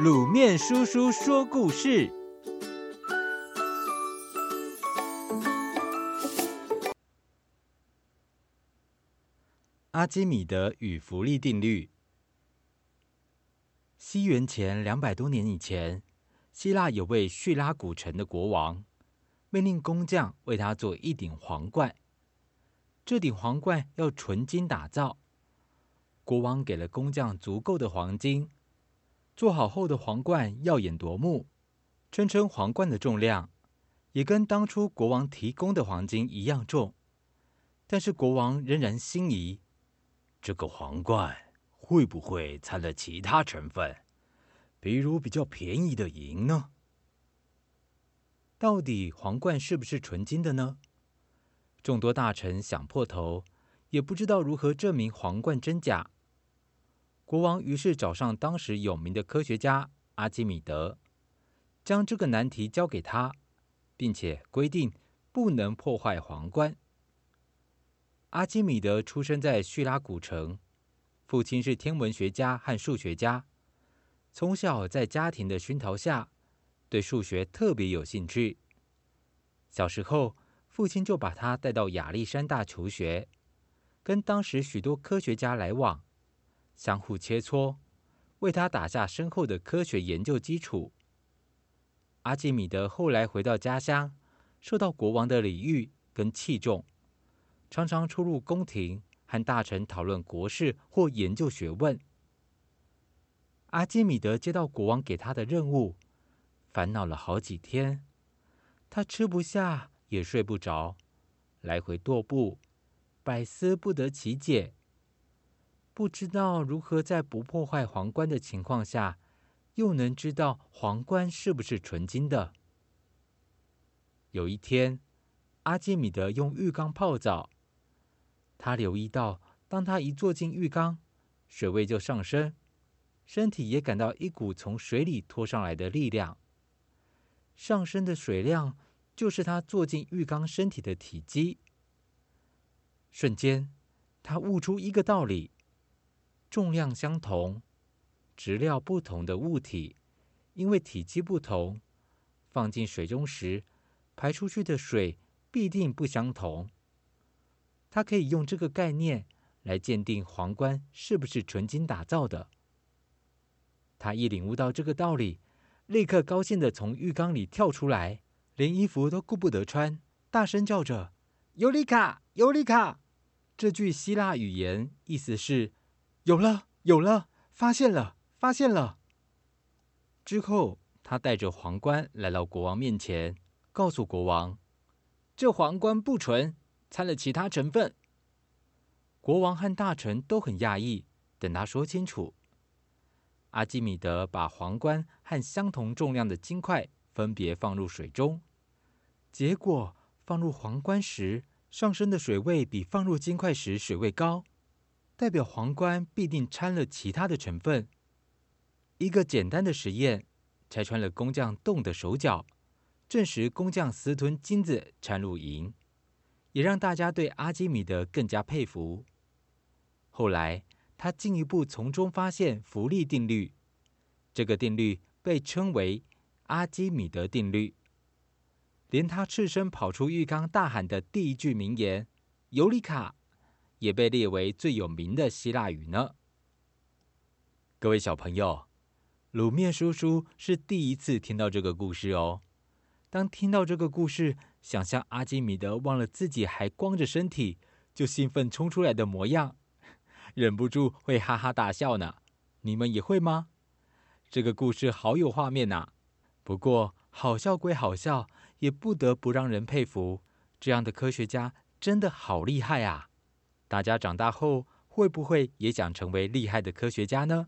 卤面叔叔说故事：阿基米德与浮力定律。西元前两百多年以前，希腊有位叙拉古城的国王，命令工匠为他做一顶皇冠。这顶皇冠要纯金打造，国王给了工匠足够的黄金。做好后的皇冠耀眼夺目，称称皇冠的重量也跟当初国王提供的黄金一样重。但是国王仍然心疑：这个皇冠会不会掺了其他成分，比如比较便宜的银呢？到底皇冠是不是纯金的呢？众多大臣想破头，也不知道如何证明皇冠真假。国王于是找上当时有名的科学家阿基米德，将这个难题交给他，并且规定不能破坏皇冠。阿基米德出生在叙拉古城，父亲是天文学家和数学家，从小在家庭的熏陶下，对数学特别有兴趣。小时候，父亲就把他带到亚历山大求学，跟当时许多科学家来往。相互切磋，为他打下深厚的科学研究基础。阿基米德后来回到家乡，受到国王的礼遇跟器重，常常出入宫廷，和大臣讨论国事或研究学问。阿基米德接到国王给他的任务，烦恼了好几天，他吃不下也睡不着，来回踱步，百思不得其解。不知道如何在不破坏皇冠的情况下，又能知道皇冠是不是纯金的。有一天，阿基米德用浴缸泡澡，他留意到，当他一坐进浴缸，水位就上升，身体也感到一股从水里拖上来的力量。上升的水量就是他坐进浴缸身体的体积。瞬间，他悟出一个道理。重量相同、质料不同的物体，因为体积不同，放进水中时，排出去的水必定不相同。他可以用这个概念来鉴定皇冠是不是纯金打造的。他一领悟到这个道理，立刻高兴地从浴缸里跳出来，连衣服都顾不得穿，大声叫着：“尤里卡，尤里卡！”这句希腊语言意思是。有了，有了，发现了，发现了。之后，他带着皇冠来到国王面前，告诉国王：“这皇冠不纯，掺了其他成分。”国王和大臣都很讶异，等他说清楚。阿基米德把皇冠和相同重量的金块分别放入水中，结果放入皇冠时上升的水位比放入金块时水位高。代表皇冠必定掺了其他的成分。一个简单的实验，拆穿了工匠动的手脚，证实工匠私吞金子掺入银，也让大家对阿基米德更加佩服。后来，他进一步从中发现浮力定律，这个定律被称为阿基米德定律。连他赤身跑出浴缸大喊的第一句名言“尤里卡”。也被列为最有名的希腊语呢。各位小朋友，卤面叔叔是第一次听到这个故事哦。当听到这个故事，想象阿基米德忘了自己还光着身体，就兴奋冲出来的模样，忍不住会哈哈大笑呢。你们也会吗？这个故事好有画面呐。不过好笑归好笑，也不得不让人佩服，这样的科学家真的好厉害啊！大家长大后会不会也想成为厉害的科学家呢？